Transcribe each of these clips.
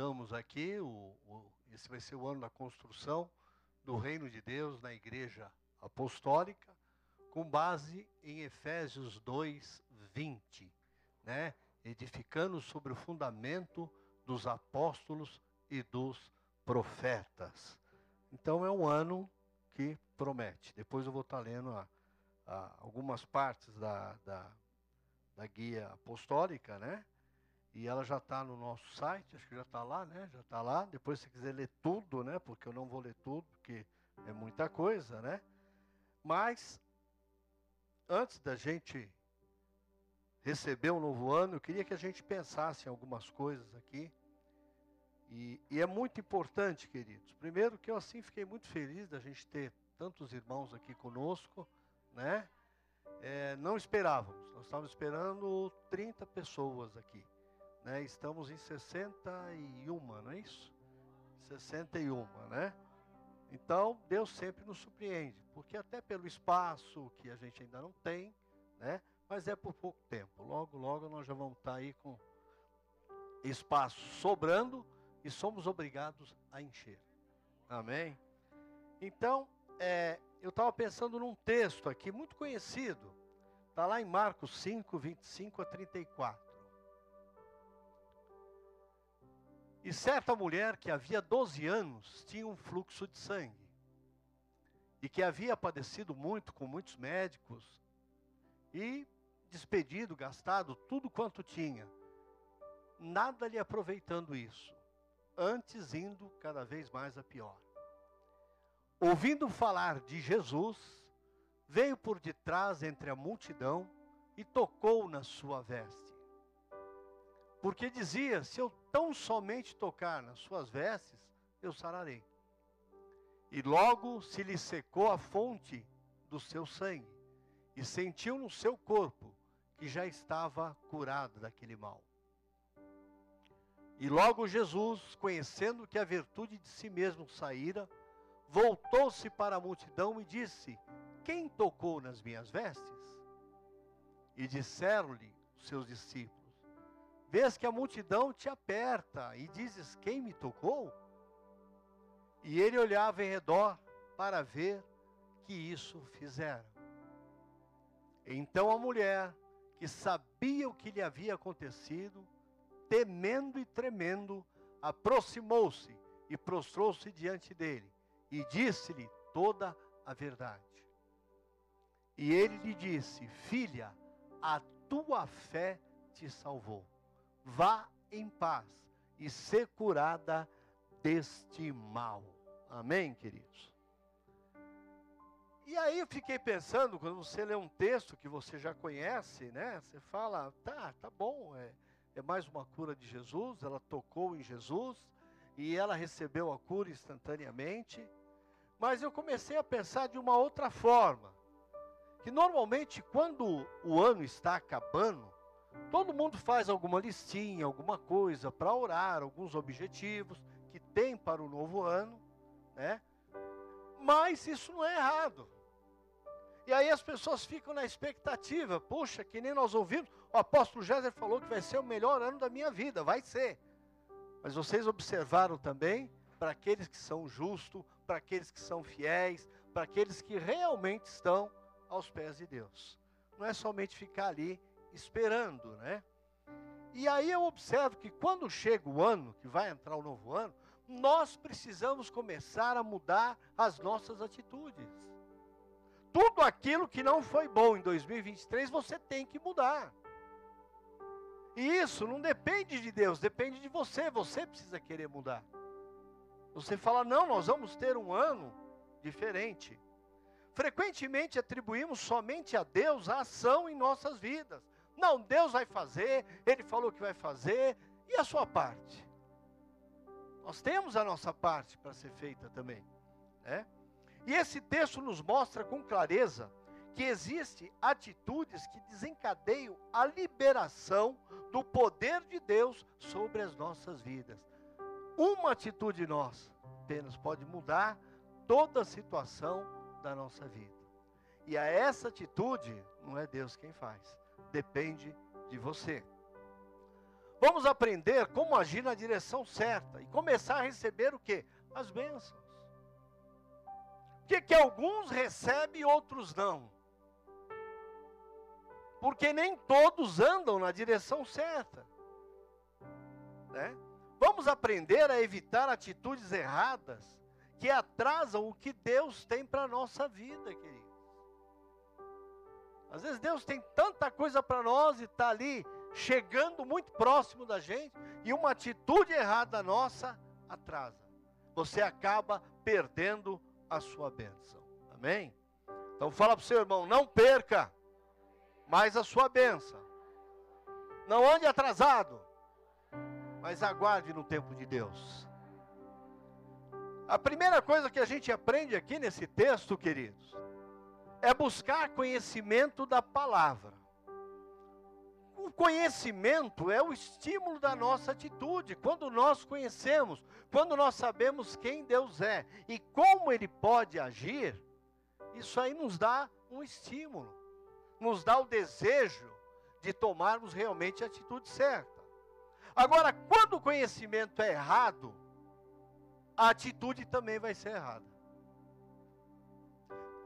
estudamos aqui, o, o, esse vai ser o ano da construção do reino de Deus na igreja apostólica, com base em Efésios 2, 20, né? edificando sobre o fundamento dos apóstolos e dos profetas. Então é um ano que promete. Depois eu vou estar lendo a, a, algumas partes da, da, da guia apostólica, né? E ela já está no nosso site, acho que já está lá, né? Já está lá. Depois, se quiser ler tudo, né? Porque eu não vou ler tudo, porque é muita coisa, né? Mas, antes da gente receber um novo ano, eu queria que a gente pensasse em algumas coisas aqui. E, e, é muito importante, queridos. Primeiro, que eu assim fiquei muito feliz da gente ter tantos irmãos aqui conosco, né? É, não esperávamos, nós estávamos esperando 30 pessoas aqui. Né? Estamos em 61, não é isso? 61, né? Então, Deus sempre nos surpreende, porque até pelo espaço que a gente ainda não tem, né? Mas é por pouco tempo. Logo, logo nós já vamos estar aí com espaço sobrando e somos obrigados a encher. Amém? Então, é, eu estava pensando num texto aqui muito conhecido. Está lá em Marcos 5, 25 a 34. E certa mulher que havia 12 anos tinha um fluxo de sangue. E que havia padecido muito com muitos médicos. E despedido, gastado tudo quanto tinha. Nada lhe aproveitando isso. Antes indo cada vez mais a pior. Ouvindo falar de Jesus, veio por detrás entre a multidão e tocou na sua veste. Porque dizia: Se eu tão somente tocar nas suas vestes, eu sararei. E logo se lhe secou a fonte do seu sangue, e sentiu no seu corpo que já estava curado daquele mal. E logo Jesus, conhecendo que a virtude de si mesmo saíra, voltou-se para a multidão e disse: Quem tocou nas minhas vestes? E disseram-lhe os seus discípulos: Vês que a multidão te aperta e dizes: Quem me tocou? E ele olhava em redor para ver que isso fizeram. Então a mulher, que sabia o que lhe havia acontecido, temendo e tremendo, aproximou-se e prostrou-se diante dele e disse-lhe toda a verdade. E ele lhe disse: Filha, a tua fé te salvou vá em paz e ser curada deste mal. Amém, queridos? E aí eu fiquei pensando, quando você lê um texto que você já conhece, né? Você fala, tá, tá bom, é, é mais uma cura de Jesus, ela tocou em Jesus e ela recebeu a cura instantaneamente. Mas eu comecei a pensar de uma outra forma. Que normalmente quando o ano está acabando, Todo mundo faz alguma listinha, alguma coisa para orar, alguns objetivos que tem para o novo ano, né? Mas isso não é errado. E aí as pessoas ficam na expectativa, puxa, que nem nós ouvimos, o apóstolo Jéssica falou que vai ser o melhor ano da minha vida, vai ser. Mas vocês observaram também, para aqueles que são justos, para aqueles que são fiéis, para aqueles que realmente estão aos pés de Deus. Não é somente ficar ali esperando, né? E aí eu observo que quando chega o ano, que vai entrar o novo ano, nós precisamos começar a mudar as nossas atitudes. Tudo aquilo que não foi bom em 2023, você tem que mudar. E isso não depende de Deus, depende de você. Você precisa querer mudar. Você fala, não, nós vamos ter um ano diferente. Frequentemente atribuímos somente a Deus a ação em nossas vidas. Não, Deus vai fazer, Ele falou que vai fazer, e a sua parte? Nós temos a nossa parte para ser feita também. Né? E esse texto nos mostra com clareza que existem atitudes que desencadeiam a liberação do poder de Deus sobre as nossas vidas. Uma atitude nossa apenas pode mudar toda a situação da nossa vida. E a essa atitude não é Deus quem faz depende de você. vamos aprender como agir na direção certa e começar a receber o que? As bênçãos. Por que, que alguns recebem e outros não? Porque nem todos andam na direção certa. Né? Vamos aprender a evitar atitudes erradas que atrasam o que Deus tem para a nossa vida, querido. Às vezes Deus tem tanta coisa para nós e está ali chegando muito próximo da gente, e uma atitude errada nossa atrasa. Você acaba perdendo a sua bênção. Amém? Então fala para o seu irmão, não perca mais a sua bênção. Não ande atrasado, mas aguarde no tempo de Deus. A primeira coisa que a gente aprende aqui nesse texto, queridos, é buscar conhecimento da palavra. O conhecimento é o estímulo da nossa atitude. Quando nós conhecemos, quando nós sabemos quem Deus é e como Ele pode agir, isso aí nos dá um estímulo, nos dá o desejo de tomarmos realmente a atitude certa. Agora, quando o conhecimento é errado, a atitude também vai ser errada.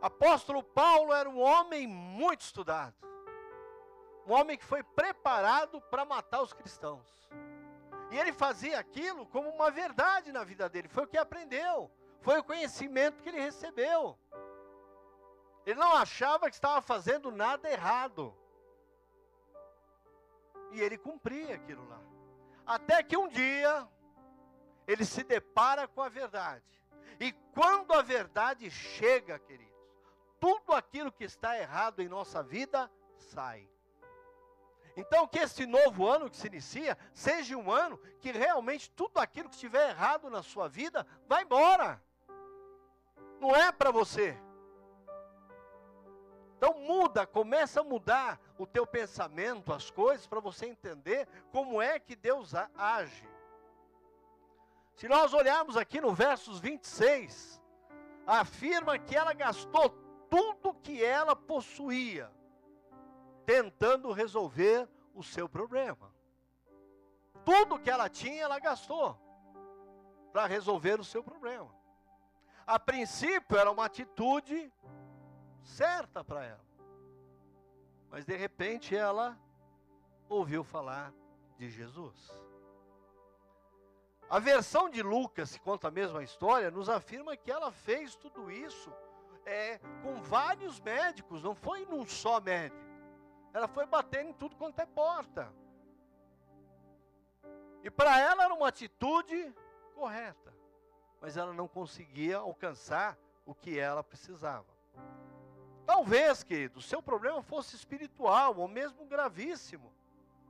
Apóstolo Paulo era um homem muito estudado. Um homem que foi preparado para matar os cristãos. E ele fazia aquilo como uma verdade na vida dele. Foi o que aprendeu. Foi o conhecimento que ele recebeu. Ele não achava que estava fazendo nada errado. E ele cumpria aquilo lá. Até que um dia ele se depara com a verdade. E quando a verdade chega, querido, tudo aquilo que está errado em nossa vida sai. Então, que esse novo ano que se inicia seja um ano que realmente tudo aquilo que estiver errado na sua vida vai embora. Não é para você. Então muda, começa a mudar o teu pensamento, as coisas, para você entender como é que Deus age. Se nós olharmos aqui no versos 26, afirma que ela gastou tudo que ela possuía, tentando resolver o seu problema. Tudo que ela tinha, ela gastou para resolver o seu problema. A princípio era uma atitude certa para ela. Mas de repente ela ouviu falar de Jesus. A versão de Lucas, que conta a mesma história, nos afirma que ela fez tudo isso é, com vários médicos, não foi num só médico. Ela foi batendo em tudo quanto é porta. E para ela era uma atitude correta, mas ela não conseguia alcançar o que ela precisava. Talvez, querido, seu problema fosse espiritual ou mesmo gravíssimo,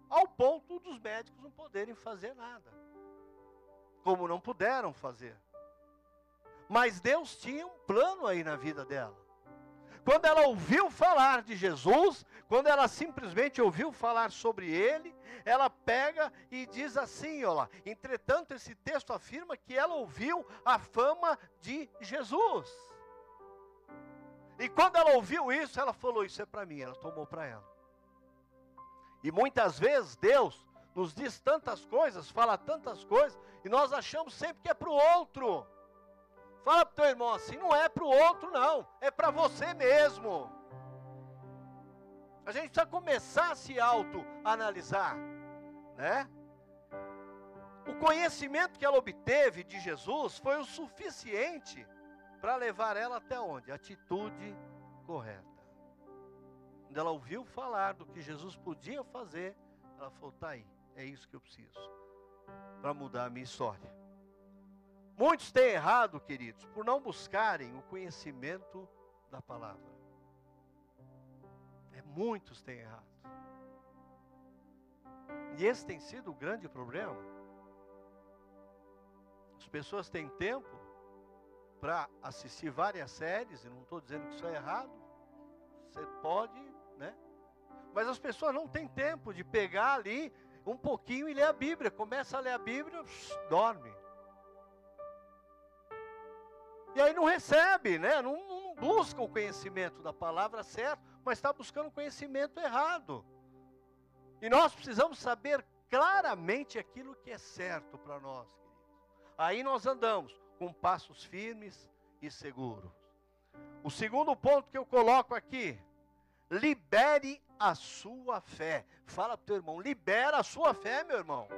ao ponto dos médicos não poderem fazer nada, como não puderam fazer. Mas Deus tinha um plano aí na vida dela. Quando ela ouviu falar de Jesus, quando ela simplesmente ouviu falar sobre ele, ela pega e diz assim, lá. Entretanto, esse texto afirma que ela ouviu a fama de Jesus. E quando ela ouviu isso, ela falou: Isso é para mim. Ela tomou para ela. E muitas vezes Deus nos diz tantas coisas, fala tantas coisas, e nós achamos sempre que é para o outro. Fala para o teu irmão assim, não é para o outro não, é para você mesmo. A gente precisa começar a se auto-analisar, né? O conhecimento que ela obteve de Jesus foi o suficiente para levar ela até onde? Atitude correta. Quando ela ouviu falar do que Jesus podia fazer, ela falou: tá aí, é isso que eu preciso para mudar a minha história. Muitos têm errado, queridos, por não buscarem o conhecimento da palavra. É, muitos têm errado. E esse tem sido o grande problema. As pessoas têm tempo para assistir várias séries, e não estou dizendo que isso é errado. Você pode, né? Mas as pessoas não têm tempo de pegar ali um pouquinho e ler a Bíblia. Começa a ler a Bíblia, dorme. E aí não recebe, né? Não, não busca o conhecimento da palavra certo, mas está buscando o conhecimento errado. E nós precisamos saber claramente aquilo que é certo para nós. Aí nós andamos com passos firmes e seguros. O segundo ponto que eu coloco aqui, libere a sua fé. Fala para o teu irmão, libera a sua fé, meu irmão.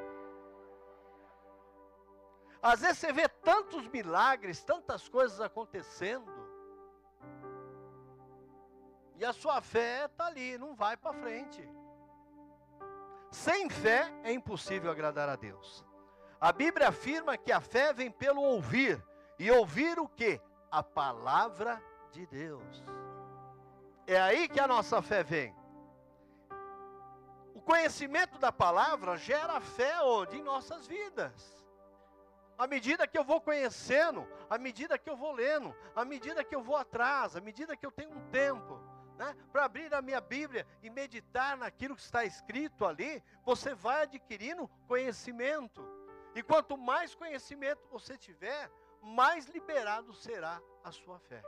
Às vezes você vê tantos milagres, tantas coisas acontecendo, e a sua fé está ali, não vai para frente. Sem fé é impossível agradar a Deus. A Bíblia afirma que a fé vem pelo ouvir, e ouvir o que? A palavra de Deus. É aí que a nossa fé vem. O conhecimento da palavra gera fé onde? Em nossas vidas. À medida que eu vou conhecendo, à medida que eu vou lendo, à medida que eu vou atrás, à medida que eu tenho um tempo, né, para abrir a minha Bíblia e meditar naquilo que está escrito ali, você vai adquirindo conhecimento. E quanto mais conhecimento você tiver, mais liberado será a sua fé.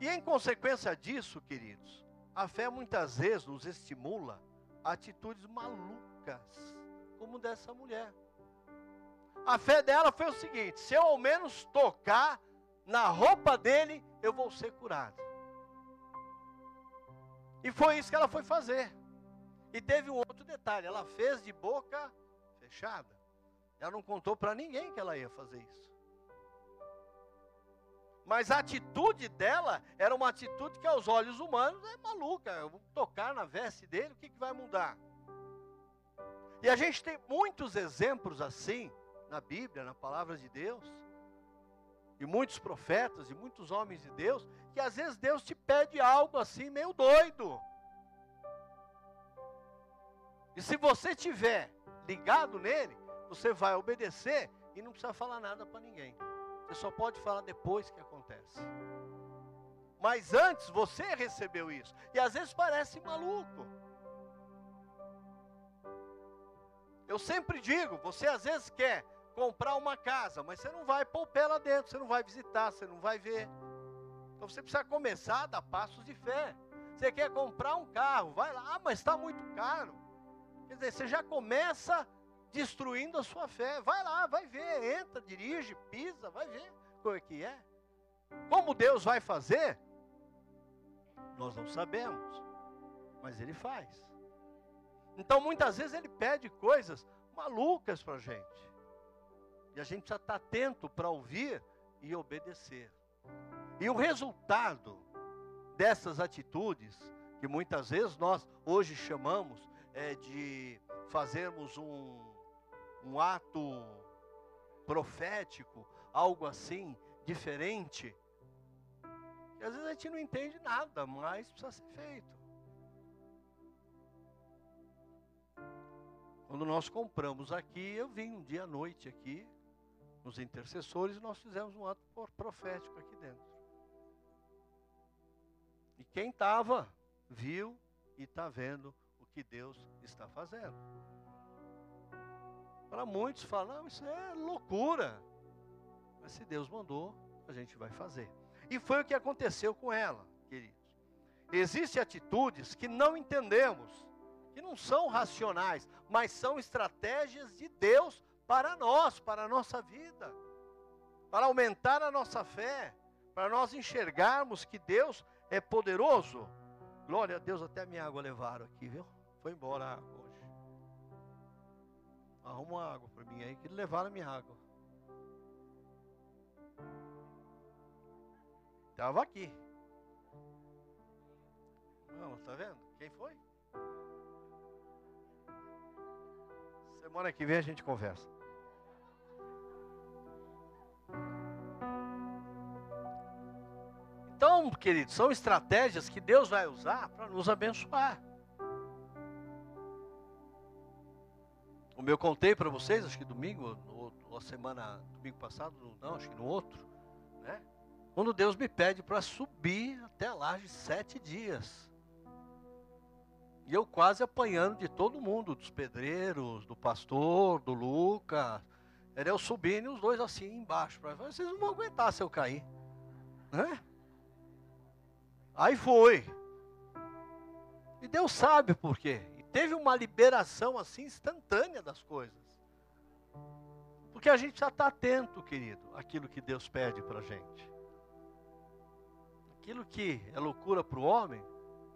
E em consequência disso, queridos, a fé muitas vezes nos estimula a atitudes malucas como dessa mulher. A fé dela foi o seguinte: se eu ao menos tocar na roupa dele, eu vou ser curado. E foi isso que ela foi fazer. E teve um outro detalhe: ela fez de boca fechada. Ela não contou para ninguém que ela ia fazer isso. Mas a atitude dela era uma atitude que aos olhos humanos é maluca. Eu vou tocar na veste dele, o que, que vai mudar? E a gente tem muitos exemplos assim na Bíblia, na palavra de Deus. E muitos profetas e muitos homens de Deus, que às vezes Deus te pede algo assim meio doido. E se você tiver ligado nele, você vai obedecer e não precisa falar nada para ninguém. Você só pode falar depois que acontece. Mas antes você recebeu isso. E às vezes parece maluco. Eu sempre digo, você às vezes quer comprar uma casa, mas você não vai pôr o pé lá dentro, você não vai visitar, você não vai ver. Então você precisa começar a dar passos de fé. Você quer comprar um carro, vai lá, ah, mas está muito caro. Quer dizer, você já começa destruindo a sua fé. Vai lá, vai ver, entra, dirige, pisa, vai ver como é que é. Como Deus vai fazer? Nós não sabemos, mas Ele faz. Então muitas vezes ele pede coisas malucas para a gente. E a gente precisa estar atento para ouvir e obedecer. E o resultado dessas atitudes, que muitas vezes nós hoje chamamos é, de fazermos um, um ato profético, algo assim, diferente, que às vezes a gente não entende nada, mas precisa ser feito. Quando nós compramos aqui, eu vim um dia à noite aqui, nos intercessores, e nós fizemos um ato profético aqui dentro. E quem estava, viu e está vendo o que Deus está fazendo. Para muitos falam, não, isso é loucura. Mas se Deus mandou, a gente vai fazer. E foi o que aconteceu com ela, queridos. Existem atitudes que não entendemos que não são racionais, mas são estratégias de Deus para nós, para a nossa vida, para aumentar a nossa fé, para nós enxergarmos que Deus é poderoso. Glória a Deus, até a minha água levaram aqui, viu? Foi embora a água hoje. Arruma uma água para mim aí, que levaram a minha água. Estava aqui. Não, tá vendo? Quem foi? Semana que vem a gente conversa. Então, queridos, são estratégias que Deus vai usar para nos abençoar. Como eu contei para vocês, acho que domingo, ou a semana, domingo passado, não, acho que no outro, né? Quando Deus me pede para subir até a laje sete dias. E eu quase apanhando de todo mundo, dos pedreiros, do pastor, do Lucas. Era eu subindo e os dois assim embaixo. Pra, Vocês não vão aguentar se eu cair. Né? Aí foi. E Deus sabe por quê. E teve uma liberação assim instantânea das coisas. Porque a gente já está atento, querido, àquilo que Deus pede para a gente. Aquilo que é loucura para o homem,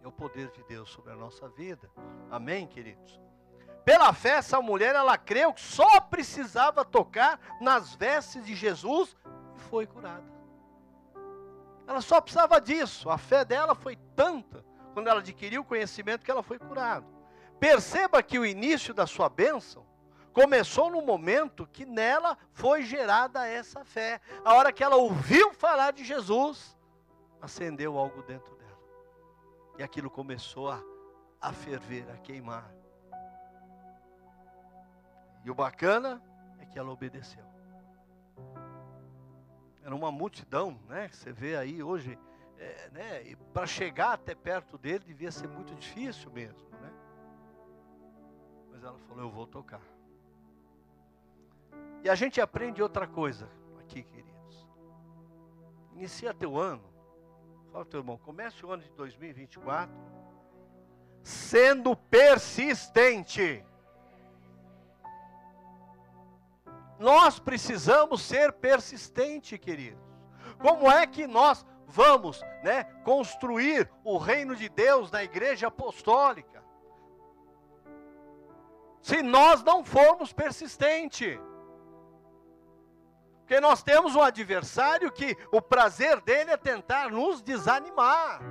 é o poder de Deus sobre a nossa vida. Amém, queridos? Pela fé, essa mulher, ela creu que só precisava tocar nas vestes de Jesus e foi curada. Ela só precisava disso. A fé dela foi tanta, quando ela adquiriu o conhecimento, que ela foi curada. Perceba que o início da sua bênção começou no momento que nela foi gerada essa fé. A hora que ela ouviu falar de Jesus, acendeu algo dentro dela. E aquilo começou a, a ferver, a queimar. E o bacana é que ela obedeceu. Era uma multidão, né? Você vê aí hoje, é, né? Para chegar até perto dele devia ser muito difícil mesmo, né? Mas ela falou: Eu vou tocar. E a gente aprende outra coisa aqui, queridos. Inicia teu ano. Fala teu irmão, comece o ano de 2024 sendo persistente. Nós precisamos ser persistentes, queridos. Como é que nós vamos, né, construir o reino de Deus na igreja apostólica? Se nós não formos persistentes. Porque nós temos um adversário que o prazer dele é tentar nos desanimar.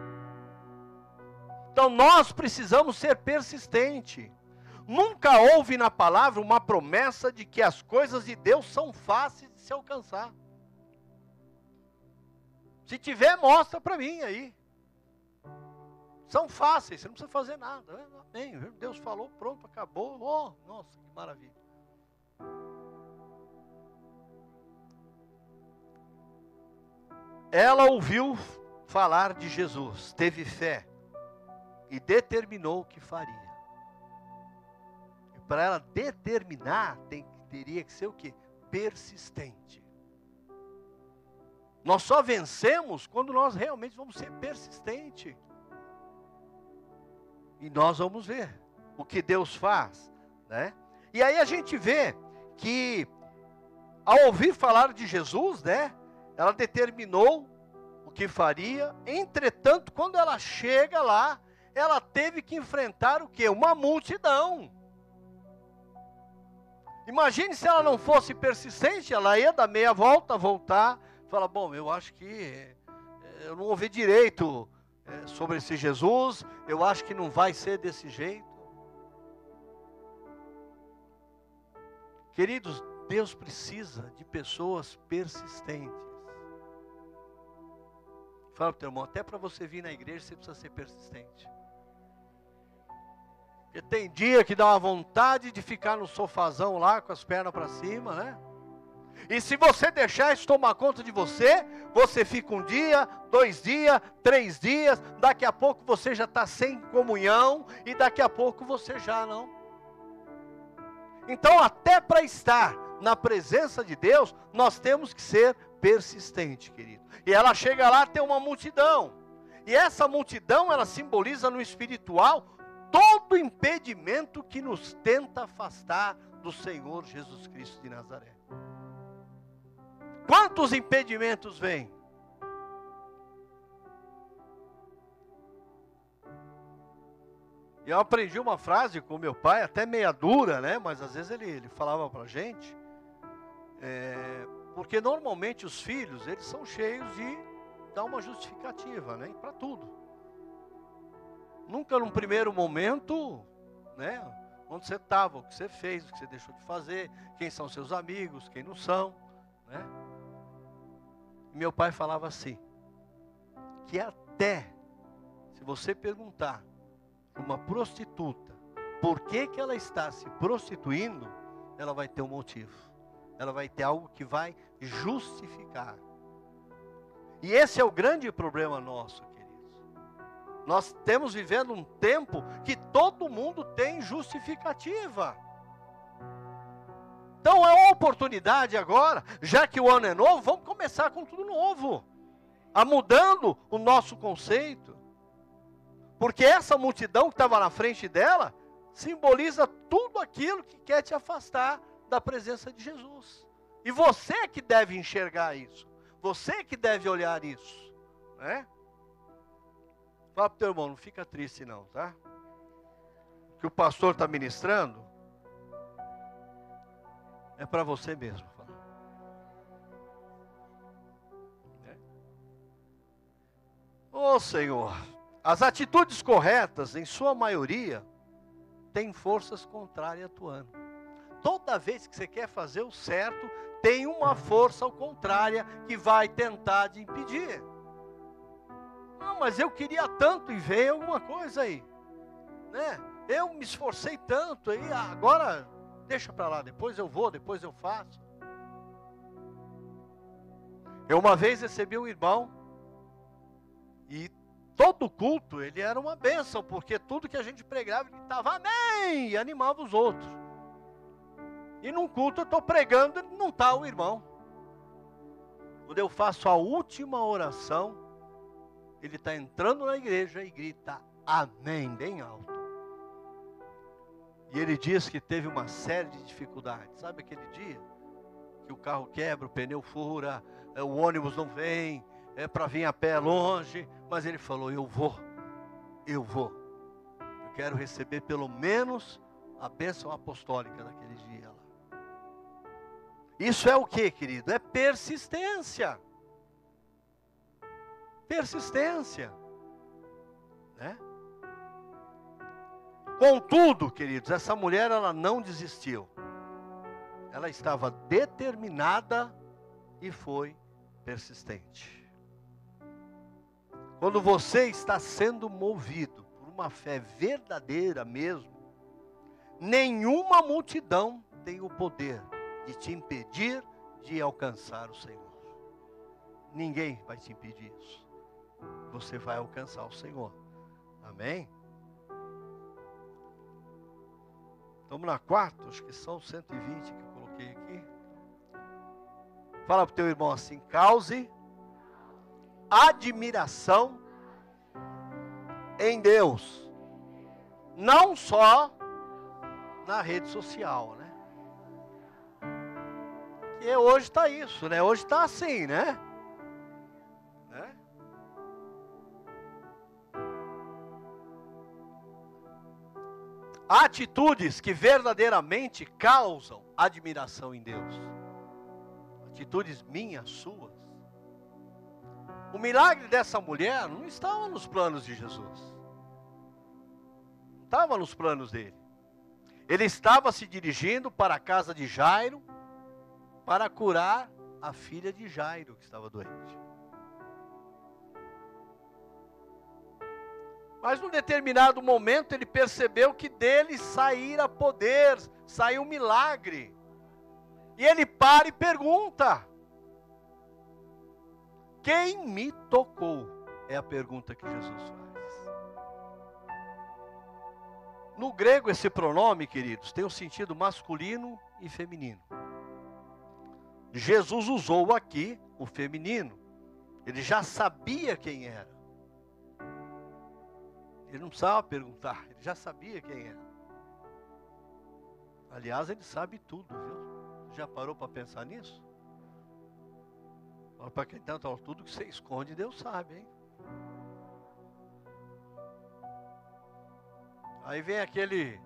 Então nós precisamos ser persistentes. Nunca houve na palavra uma promessa de que as coisas de Deus são fáceis de se alcançar. Se tiver, mostra para mim aí. São fáceis, você não precisa fazer nada. Amém. Deus falou, pronto, acabou. Oh, nossa, que maravilha. Ela ouviu falar de Jesus, teve fé e determinou o que faria para ela determinar, tem, teria que ser o quê? Persistente. Nós só vencemos quando nós realmente vamos ser persistentes. E nós vamos ver o que Deus faz, né? E aí a gente vê que ao ouvir falar de Jesus, né, ela determinou o que faria. Entretanto, quando ela chega lá, ela teve que enfrentar o que? Uma multidão. Imagine se ela não fosse persistente, ela ia dar meia volta, voltar, falar: bom, eu acho que eh, eu não ouvi direito eh, sobre esse Jesus, eu acho que não vai ser desse jeito. Queridos, Deus precisa de pessoas persistentes. Fala para o teu irmão, até para você vir na igreja você precisa ser persistente. Porque tem dia que dá uma vontade de ficar no sofazão lá com as pernas para cima, né? E se você deixar isso tomar conta de você, você fica um dia, dois dias, três dias, daqui a pouco você já está sem comunhão e daqui a pouco você já não. Então, até para estar na presença de Deus, nós temos que ser persistente, querido. E ela chega lá, tem uma multidão. E essa multidão, ela simboliza no espiritual todo impedimento que nos tenta afastar do Senhor Jesus Cristo de Nazaré. Quantos impedimentos vêm? Eu aprendi uma frase com meu pai, até meia dura, né? Mas às vezes ele, ele falava para gente, é, porque normalmente os filhos eles são cheios de dar uma justificativa, né? Para tudo. Nunca num primeiro momento, né? Onde você estava, o que você fez, o que você deixou de fazer, quem são seus amigos, quem não são, né? Meu pai falava assim, que até se você perguntar para uma prostituta por que, que ela está se prostituindo, ela vai ter um motivo. Ela vai ter algo que vai justificar. E esse é o grande problema nosso nós temos vivendo um tempo que todo mundo tem justificativa. Então é uma oportunidade agora, já que o ano é novo, vamos começar com tudo novo. A mudando o nosso conceito. Porque essa multidão que estava na frente dela simboliza tudo aquilo que quer te afastar da presença de Jesus. E você que deve enxergar isso. Você que deve olhar isso. Né? Fala para o teu irmão, não fica triste não, tá? Que o pastor está ministrando é para você mesmo. Ô oh, Senhor, as atitudes corretas, em sua maioria, têm forças contrárias atuando. Toda vez que você quer fazer o certo, tem uma força ao contrária que vai tentar te impedir. Não, mas eu queria tanto e veio alguma coisa aí, né? Eu me esforcei tanto aí, agora deixa para lá, depois eu vou, depois eu faço. Eu uma vez recebi um irmão e todo culto, ele era uma bênção, porque tudo que a gente pregava, ele estava amém, e animava os outros. E num culto eu estou pregando, não está o irmão. Quando eu faço a última oração, ele está entrando na igreja e grita amém, bem alto. E ele diz que teve uma série de dificuldades. Sabe aquele dia? Que o carro quebra, o pneu fura, é, o ônibus não vem, é para vir a pé longe, mas ele falou: Eu vou, eu vou. Eu quero receber pelo menos a bênção apostólica daquele dia. Isso é o que, querido? É persistência. Persistência. Né? Contudo, queridos, essa mulher ela não desistiu. Ela estava determinada e foi persistente. Quando você está sendo movido por uma fé verdadeira mesmo, nenhuma multidão tem o poder de te impedir de alcançar o Senhor. Ninguém vai te impedir isso. Você vai alcançar o Senhor. Amém? Vamos na quarta, acho que são 120 que eu coloquei aqui. Fala para o teu irmão assim: cause admiração em Deus. Não só na rede social, né? Que hoje está isso, né? Hoje está assim, né? né? Atitudes que verdadeiramente causam admiração em Deus. Atitudes minhas, suas o milagre dessa mulher não estava nos planos de Jesus. Não estava nos planos dele. Ele estava se dirigindo para a casa de Jairo para curar a filha de Jairo que estava doente. Mas num determinado momento ele percebeu que dele saíra poder, saiu milagre. E ele para e pergunta: quem me tocou? É a pergunta que Jesus faz. No grego, esse pronome, queridos, tem o um sentido masculino e feminino. Jesus usou aqui o feminino. Ele já sabia quem era. Ele não precisava perguntar, ele já sabia quem era. Aliás, ele sabe tudo, viu? Já parou para pensar nisso? para quem tanto, tudo que você esconde, Deus sabe, hein? Aí vem aquele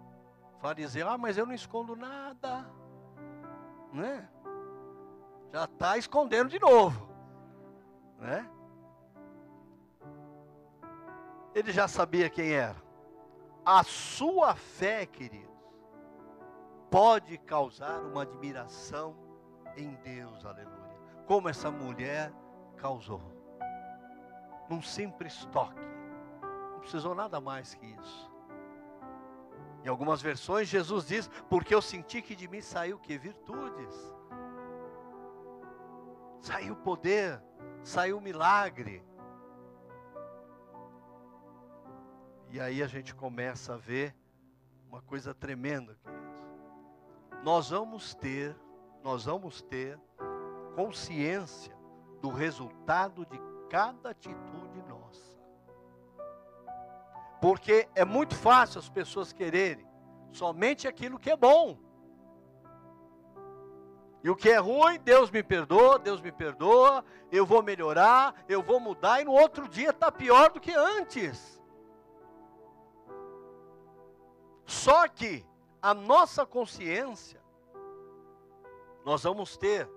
fariseu, ah, mas eu não escondo nada, né? Já está escondendo de novo, né? Ele já sabia quem era. A sua fé, queridos, pode causar uma admiração em Deus, aleluia como essa mulher causou. Num simples toque. Não precisou nada mais que isso. Em algumas versões, Jesus diz: Porque eu senti que de mim saiu que? Virtudes. Saiu poder, saiu milagre. E aí a gente começa a ver uma coisa tremenda, queridos. Nós vamos ter, nós vamos ter consciência do resultado de cada atitude nossa. Porque é muito fácil as pessoas quererem somente aquilo que é bom. E o que é ruim, Deus me perdoa, Deus me perdoa, eu vou melhorar, eu vou mudar, e no outro dia está pior do que antes. Só que a nossa consciência, nós vamos ter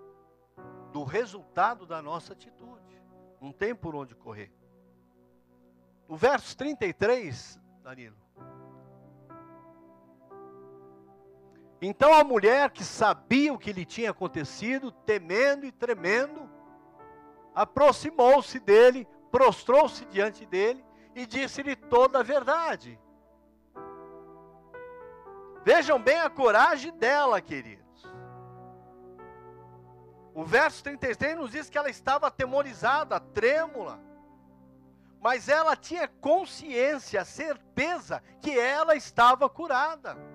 do resultado da nossa atitude. Não tem por onde correr. O verso 33, Danilo. Então a mulher que sabia o que lhe tinha acontecido, temendo e tremendo, aproximou-se dele, prostrou-se diante dele e disse-lhe toda a verdade. Vejam bem a coragem dela, queridos. O verso 33 nos diz que ela estava atemorizada, trêmula, mas ela tinha consciência, certeza que ela estava curada.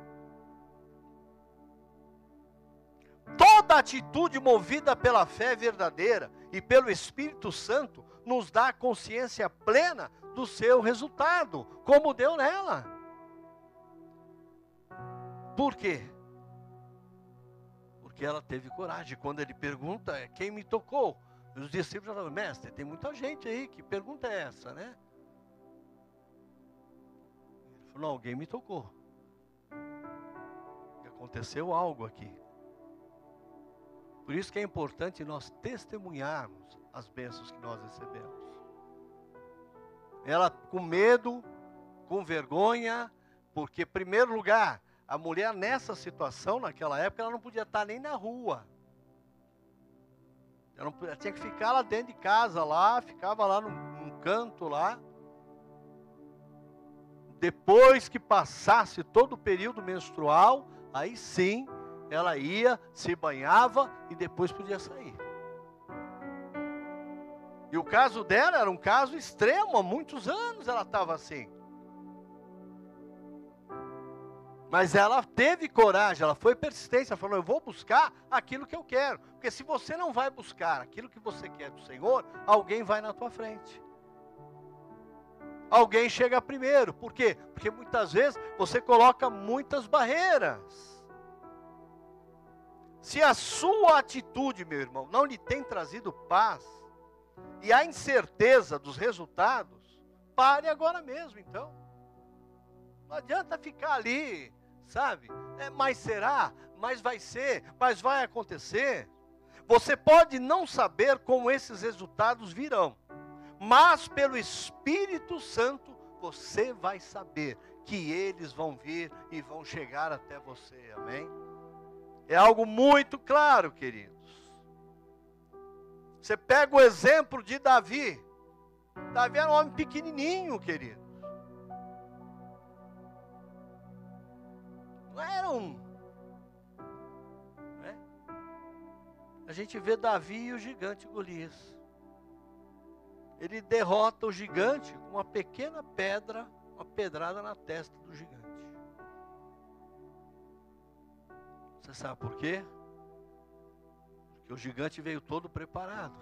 Toda atitude movida pela fé verdadeira e pelo Espírito Santo nos dá consciência plena do seu resultado, como deu nela. Por quê? Porque ela teve coragem. Quando ele pergunta, é, quem me tocou? Os discípulos falaram, mestre, tem muita gente aí, que pergunta é essa, né? Ele falou, não, alguém me tocou. Aconteceu algo aqui. Por isso que é importante nós testemunharmos as bênçãos que nós recebemos. Ela com medo, com vergonha, porque, em primeiro lugar, a mulher nessa situação, naquela época, ela não podia estar nem na rua. Ela, não, ela tinha que ficar lá dentro de casa, lá, ficava lá num, num canto lá. Depois que passasse todo o período menstrual, aí sim ela ia, se banhava e depois podia sair. E o caso dela era um caso extremo, há muitos anos ela estava assim. Mas ela teve coragem, ela foi persistente, ela falou: Eu vou buscar aquilo que eu quero. Porque se você não vai buscar aquilo que você quer do Senhor, alguém vai na tua frente. Alguém chega primeiro. Por quê? Porque muitas vezes você coloca muitas barreiras. Se a sua atitude, meu irmão, não lhe tem trazido paz e a incerteza dos resultados, pare agora mesmo, então. Não adianta ficar ali, sabe? É, mas será? Mas vai ser? Mas vai acontecer? Você pode não saber como esses resultados virão, mas pelo Espírito Santo você vai saber que eles vão vir e vão chegar até você. Amém? É algo muito claro, queridos. Você pega o exemplo de Davi. Davi era um homem pequenininho, querido. Não era um. Né? A gente vê Davi e o gigante Golias. Ele derrota o gigante com uma pequena pedra, uma pedrada na testa do gigante. Você sabe por quê? Porque o gigante veio todo preparado.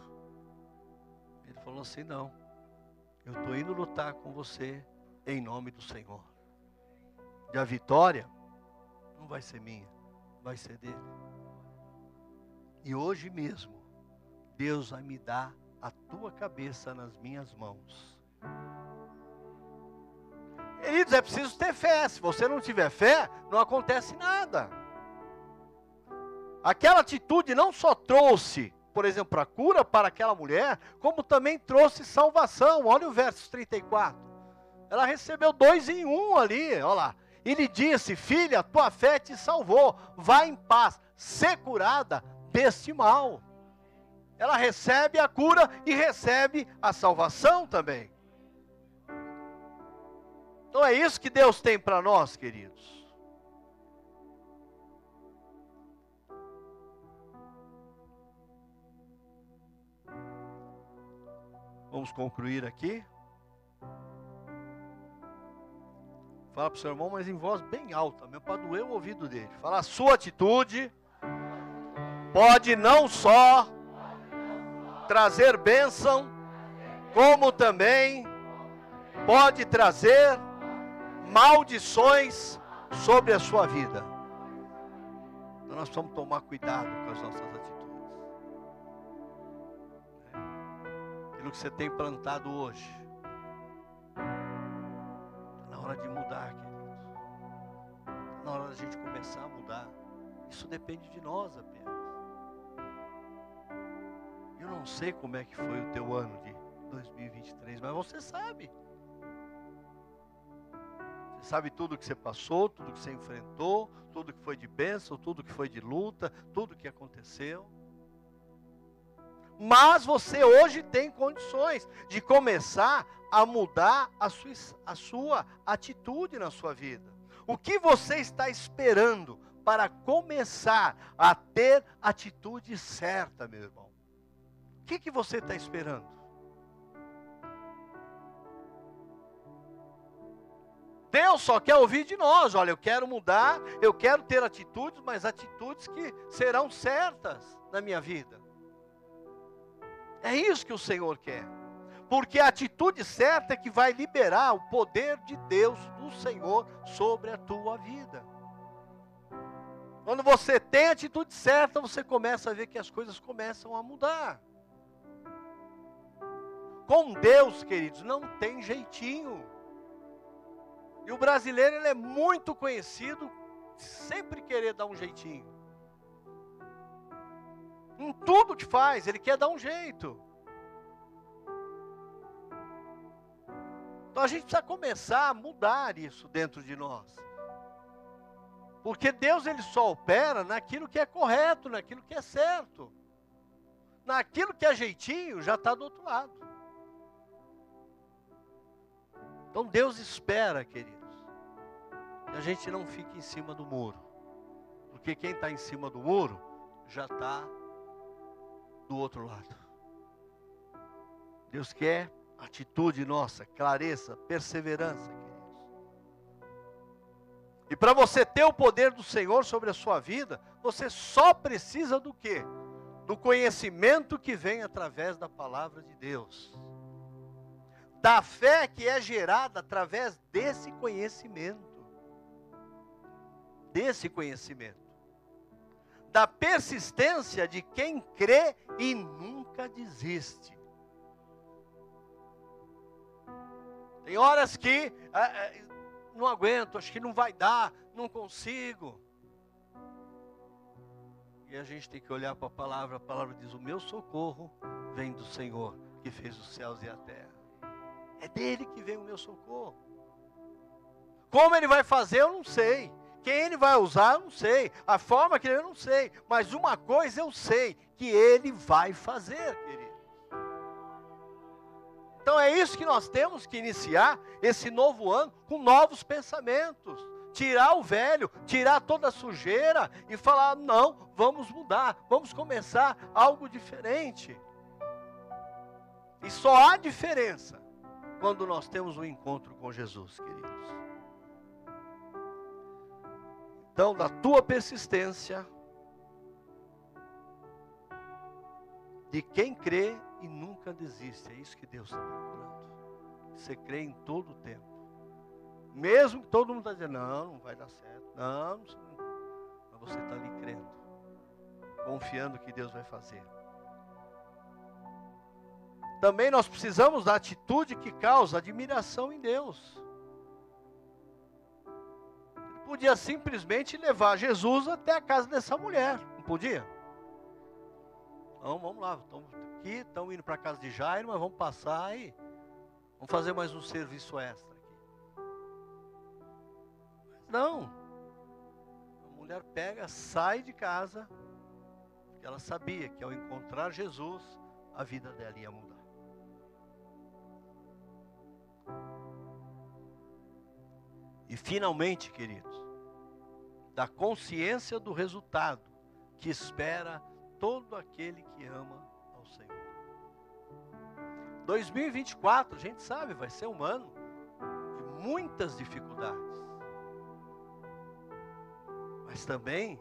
Ele falou assim: não, eu estou indo lutar com você em nome do Senhor. E a vitória não vai ser minha, vai ser dele. E hoje mesmo, Deus vai me dar a tua cabeça nas minhas mãos. Queridos, é preciso ter fé. Se você não tiver fé, não acontece nada. Aquela atitude não só trouxe, por exemplo, a cura para aquela mulher, como também trouxe salvação. Olha o verso 34. Ela recebeu dois em um ali, olha lá. E lhe disse: Filha, tua fé te salvou. Vá em paz, ser curada deste mal. Ela recebe a cura e recebe a salvação também. Então é isso que Deus tem para nós, queridos. Vamos concluir aqui. Fala para o seu irmão, mas em voz bem alta, mesmo para doer o ouvido dele. Fala, a sua atitude pode não só trazer bênção, como também pode trazer maldições sobre a sua vida. Então nós precisamos tomar cuidado com as nossas atitudes. Aquilo que você tem plantado hoje. Está na hora de mudar, queridos. Está na hora da gente começar a mudar. Isso depende de nós apenas. Eu não sei como é que foi o teu ano de 2023, mas você sabe. Você sabe tudo que você passou, tudo que você enfrentou, tudo que foi de bênção, tudo que foi de luta, tudo que aconteceu. Mas você hoje tem condições de começar a mudar a sua, a sua atitude na sua vida. O que você está esperando para começar a ter atitude certa, meu irmão? O que, que você está esperando? Deus só quer ouvir de nós. Olha, eu quero mudar, eu quero ter atitudes, mas atitudes que serão certas na minha vida. É isso que o Senhor quer. Porque a atitude certa é que vai liberar o poder de Deus, do Senhor, sobre a tua vida. Quando você tem a atitude certa, você começa a ver que as coisas começam a mudar. Com Deus, queridos, não tem jeitinho. E o brasileiro ele é muito conhecido sempre querer dar um jeitinho. Em tudo que faz, ele quer dar um jeito. Então a gente precisa começar a mudar isso dentro de nós. Porque Deus ele só opera naquilo que é correto, naquilo que é certo. Naquilo que é jeitinho, já está do outro lado. Então Deus espera, queridos, que a gente não fique em cima do muro. Porque quem está em cima do muro já está do outro lado. Deus quer atitude nossa, clareza, perseverança, queridos. E para você ter o poder do Senhor sobre a sua vida, você só precisa do quê? Do conhecimento que vem através da palavra de Deus da fé que é gerada através desse conhecimento. Desse conhecimento. Da persistência de quem crê e nunca desiste. Tem horas que é, é, não aguento, acho que não vai dar, não consigo. E a gente tem que olhar para a palavra, a palavra diz: O meu socorro vem do Senhor que fez os céus e a terra. É dele que vem o meu socorro. Como ele vai fazer, eu não sei. Quem ele vai usar, eu não sei. A forma que ele, eu não sei. Mas uma coisa eu sei: que ele vai fazer, querido. Então é isso que nós temos que iniciar esse novo ano com novos pensamentos. Tirar o velho, tirar toda a sujeira e falar: não, vamos mudar, vamos começar algo diferente. E só há diferença quando nós temos um encontro com Jesus, queridos. Então, da tua persistência, de quem crê e nunca desiste, é isso que Deus está procurando. Você crê em todo o tempo. Mesmo que todo mundo está dizendo, não, não vai dar certo. Não, não mas você está ali crendo, confiando que Deus vai fazer. Também nós precisamos da atitude que causa admiração em Deus. Podia simplesmente levar Jesus até a casa dessa mulher, não podia? Então vamos lá, estamos aqui, estamos indo para a casa de Jairo, mas vamos passar aí. Vamos fazer mais um serviço extra aqui. Mas não. A mulher pega, sai de casa, porque ela sabia que ao encontrar Jesus, a vida dela ia mudar. E finalmente, queridos, da consciência do resultado que espera todo aquele que ama ao Senhor. 2024, a gente sabe, vai ser um ano de muitas dificuldades. Mas também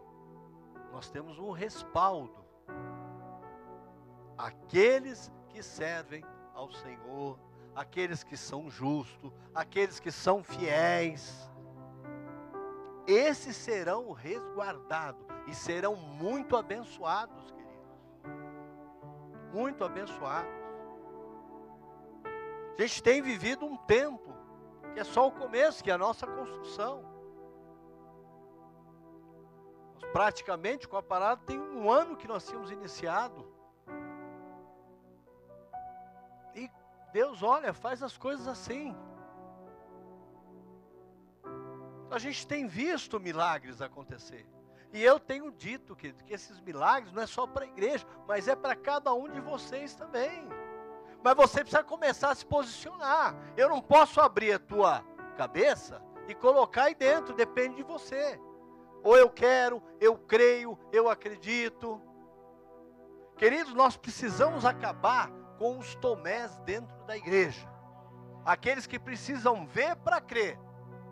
nós temos um respaldo. Aqueles que servem ao Senhor aqueles que são justos, aqueles que são fiéis. Esses serão resguardados e serão muito abençoados, queridos. Muito abençoados. A gente tem vivido um tempo que é só o começo, que é a nossa construção. praticamente com a parada tem um ano que nós tínhamos iniciado. E Deus, olha, faz as coisas assim. A gente tem visto milagres acontecer. E eu tenho dito que, que esses milagres não é só para a igreja, mas é para cada um de vocês também. Mas você precisa começar a se posicionar. Eu não posso abrir a tua cabeça e colocar aí dentro, depende de você. Ou eu quero, eu creio, eu acredito. Queridos, nós precisamos acabar com os tomés dentro da igreja. Aqueles que precisam ver para crer.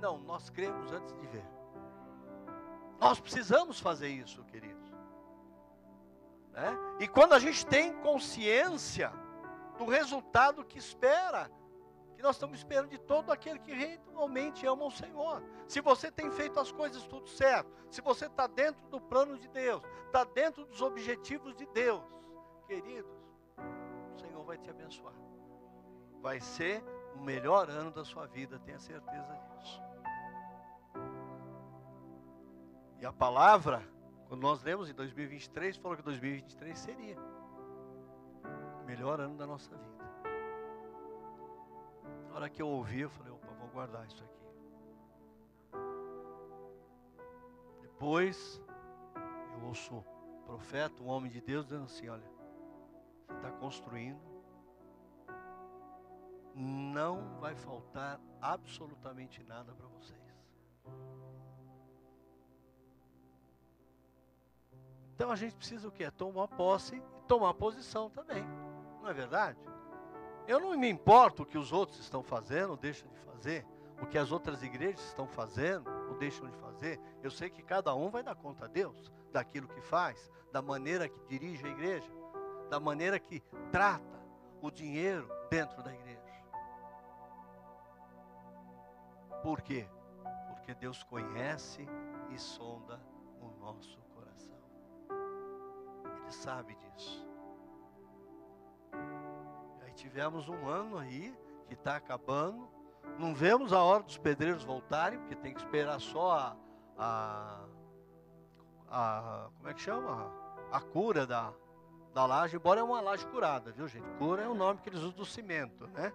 Não, nós cremos antes de ver. Nós precisamos fazer isso, queridos. Né? E quando a gente tem consciência do resultado que espera, que nós estamos esperando de todo aquele que realmente ama o Senhor. Se você tem feito as coisas tudo certo, se você está dentro do plano de Deus, está dentro dos objetivos de Deus, queridos, o Senhor vai te abençoar. Vai ser o melhor ano da sua vida, tenha certeza disso. E a palavra, quando nós lemos em 2023, falou que 2023 seria o melhor ano da nossa vida. Na hora que eu ouvi, eu falei, opa, vou guardar isso aqui. Depois, eu ouço o profeta, um homem de Deus, dizendo assim: olha, você está construindo, não vai faltar absolutamente nada para vocês. Então a gente precisa o quê? Tomar posse e tomar posição também. Não é verdade? Eu não me importo o que os outros estão fazendo ou deixam de fazer, o que as outras igrejas estão fazendo ou deixam de fazer. Eu sei que cada um vai dar conta a Deus daquilo que faz, da maneira que dirige a igreja, da maneira que trata o dinheiro dentro da igreja. Por quê? Porque Deus conhece e sonda o nosso. Sabe disso tivemos um ano aí que está acabando. Não vemos a hora dos pedreiros voltarem, porque tem que esperar só a, a, a como é que chama? A cura da, da laje, embora é uma laje curada, viu gente? Cura é o nome que eles usam do cimento, né?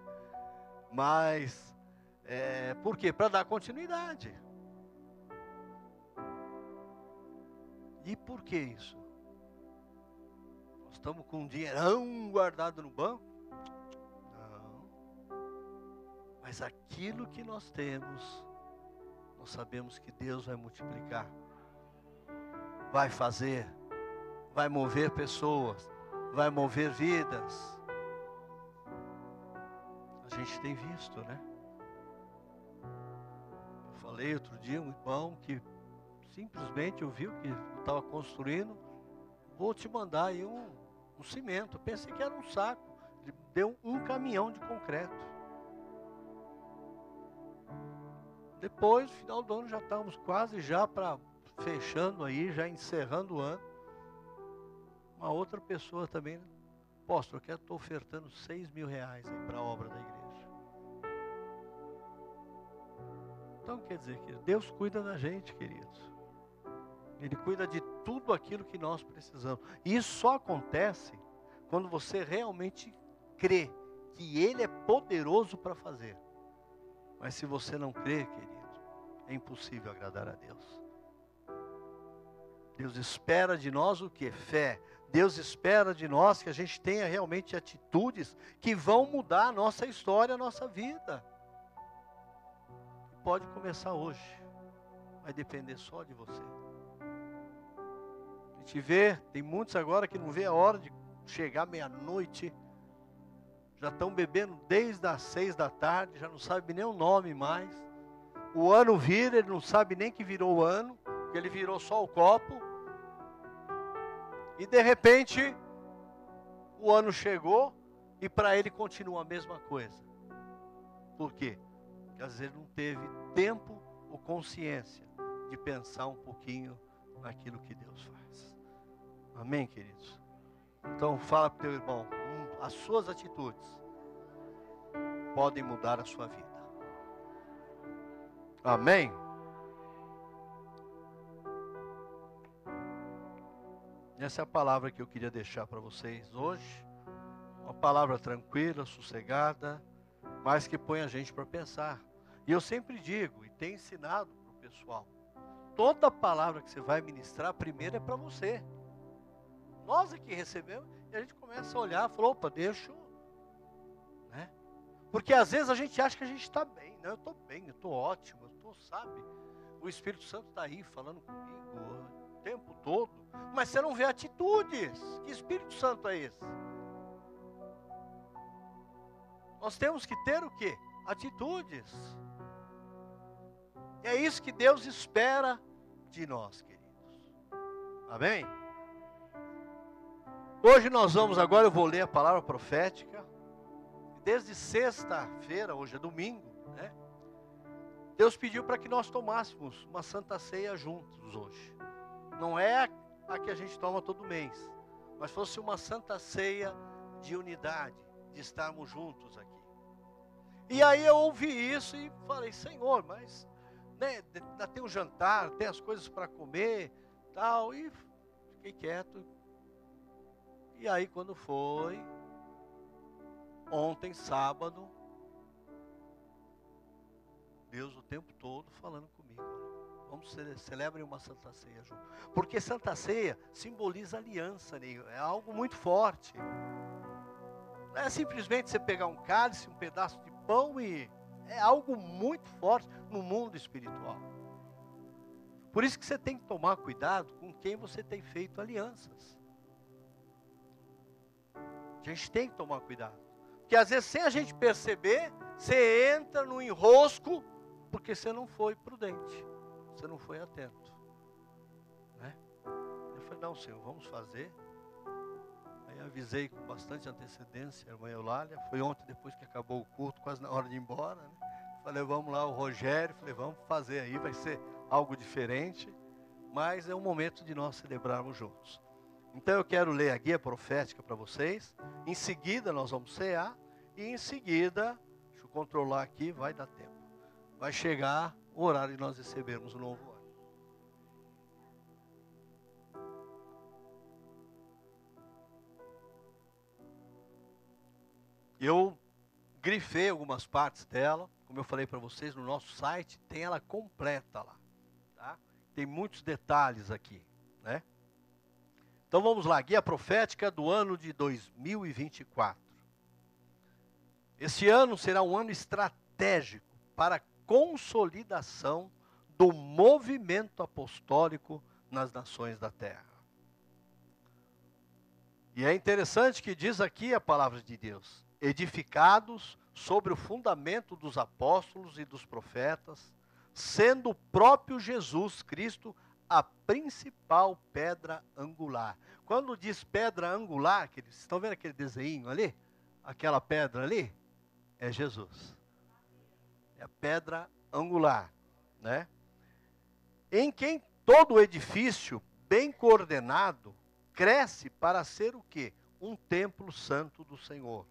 Mas, é, por quê? Para dar continuidade. E por que isso? Estamos com um dinheirão guardado no banco. Mas aquilo que nós temos, nós sabemos que Deus vai multiplicar, vai fazer, vai mover pessoas, vai mover vidas. A gente tem visto, né? Eu falei outro dia, um irmão que simplesmente ouviu que estava construindo, vou te mandar aí um, um cimento. Pensei que era um saco. Ele deu um caminhão de concreto. Depois, no final do ano, já estávamos quase já para fechando aí, já encerrando o ano. Uma outra pessoa também, apóstolo, eu estou ofertando 6 mil reais para a obra da igreja. Então quer dizer que Deus cuida da gente, queridos. Ele cuida de tudo aquilo que nós precisamos. E isso só acontece quando você realmente crê que Ele é poderoso para fazer. Mas se você não crê, querido, é impossível agradar a Deus. Deus espera de nós o que? Fé. Deus espera de nós que a gente tenha realmente atitudes que vão mudar a nossa história, a nossa vida. Pode começar hoje. Vai depender só de você. Gente vê, tem muitos agora que não vê a hora de chegar meia-noite já estão bebendo desde as seis da tarde, já não sabe nem o nome mais. O ano vira, ele não sabe nem que virou o ano, que ele virou só o copo. E de repente, o ano chegou e para ele continua a mesma coisa. Por quê? Porque às vezes não teve tempo ou consciência de pensar um pouquinho naquilo que Deus faz. Amém, queridos? Então fala para o teu irmão, as suas atitudes podem mudar a sua vida. Amém? Essa é a palavra que eu queria deixar para vocês hoje. Uma palavra tranquila, sossegada, mas que põe a gente para pensar. E eu sempre digo, e tenho ensinado para o pessoal: toda palavra que você vai ministrar, primeiro é para você. Nós aqui recebemos, e a gente começa a olhar, falou, opa, deixa né? Porque às vezes a gente acha que a gente está bem, né? Eu estou bem, eu estou ótimo, eu estou, sabe? O Espírito Santo está aí falando comigo o tempo todo, mas você não vê atitudes. Que Espírito Santo é esse? Nós temos que ter o quê? Atitudes. E é isso que Deus espera de nós, queridos. Amém? Hoje nós vamos, agora eu vou ler a palavra profética. Desde sexta-feira, hoje é domingo, né? Deus pediu para que nós tomássemos uma santa ceia juntos hoje. Não é a que a gente toma todo mês, mas fosse uma santa ceia de unidade, de estarmos juntos aqui. E aí eu ouvi isso e falei, Senhor, mas né, ainda tem um jantar, tem as coisas para comer, tal, e fiquei quieto, e aí quando foi, ontem, sábado, Deus o tempo todo falando comigo. Vamos celebrar uma Santa Ceia junto. Porque Santa Ceia simboliza aliança, é algo muito forte. Não é simplesmente você pegar um cálice, um pedaço de pão e é algo muito forte no mundo espiritual. Por isso que você tem que tomar cuidado com quem você tem feito alianças. A gente tem que tomar cuidado. Porque às vezes, sem a gente perceber, você entra no enrosco porque você não foi prudente, você não foi atento. Né? Eu falei, não, Senhor, vamos fazer. Aí avisei com bastante antecedência a irmã Eulália. Foi ontem, depois que acabou o culto, quase na hora de ir embora. Né? Falei, vamos lá, o Rogério. Falei, vamos fazer aí, vai ser algo diferente. Mas é um momento de nós celebrarmos juntos. Então eu quero ler a guia profética para vocês. Em seguida nós vamos cear. E em seguida, deixa eu controlar aqui, vai dar tempo. Vai chegar o horário de nós recebermos o novo ano. Eu grifei algumas partes dela, como eu falei para vocês, no nosso site tem ela completa lá. Tá? Tem muitos detalhes aqui, né? Então vamos lá, guia profética do ano de 2024. Este ano será um ano estratégico para a consolidação do movimento apostólico nas nações da terra. E é interessante que diz aqui a palavra de Deus: edificados sobre o fundamento dos apóstolos e dos profetas, sendo o próprio Jesus Cristo a principal pedra angular. Quando diz pedra angular, vocês estão vendo aquele desenho ali? Aquela pedra ali? É Jesus. É a pedra angular, né? Em quem todo o edifício bem coordenado cresce para ser o quê? Um templo santo do Senhor,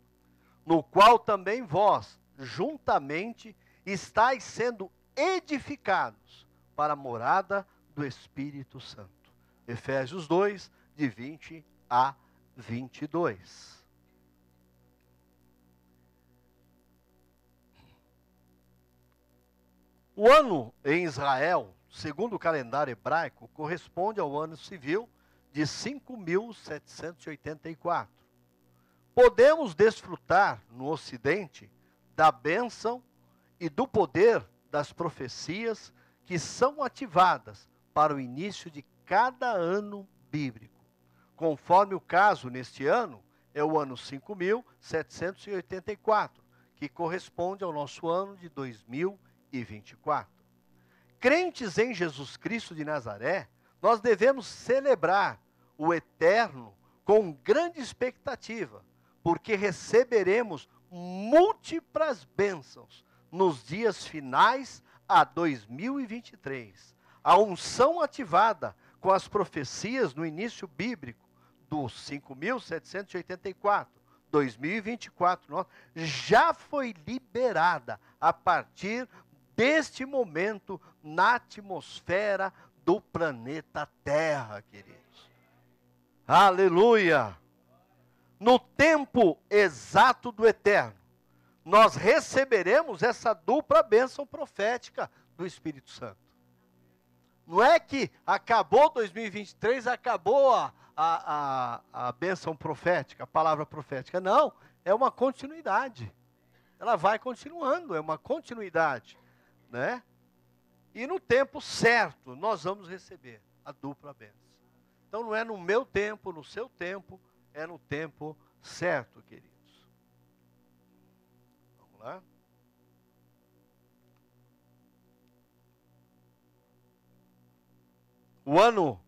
no qual também vós juntamente estáis sendo edificados para morada do Espírito Santo. Efésios 2, de 20 a 22. O ano em Israel, segundo o calendário hebraico, corresponde ao ano civil de 5.784. Podemos desfrutar no Ocidente da bênção e do poder das profecias que são ativadas para o início de cada ano bíblico. Conforme o caso neste ano, é o ano 5784, que corresponde ao nosso ano de 2024. Crentes em Jesus Cristo de Nazaré, nós devemos celebrar o eterno com grande expectativa, porque receberemos múltiplas bênçãos nos dias finais a 2023. A unção ativada com as profecias no início bíblico do 5784, 2024, já foi liberada a partir deste momento na atmosfera do planeta Terra, queridos. Aleluia! No tempo exato do eterno, nós receberemos essa dupla bênção profética do Espírito Santo. Não é que acabou 2023, acabou a, a, a, a bênção profética, a palavra profética. Não, é uma continuidade. Ela vai continuando, é uma continuidade. Né? E no tempo certo, nós vamos receber a dupla bênção. Então não é no meu tempo, no seu tempo, é no tempo certo, querido. Né? O ano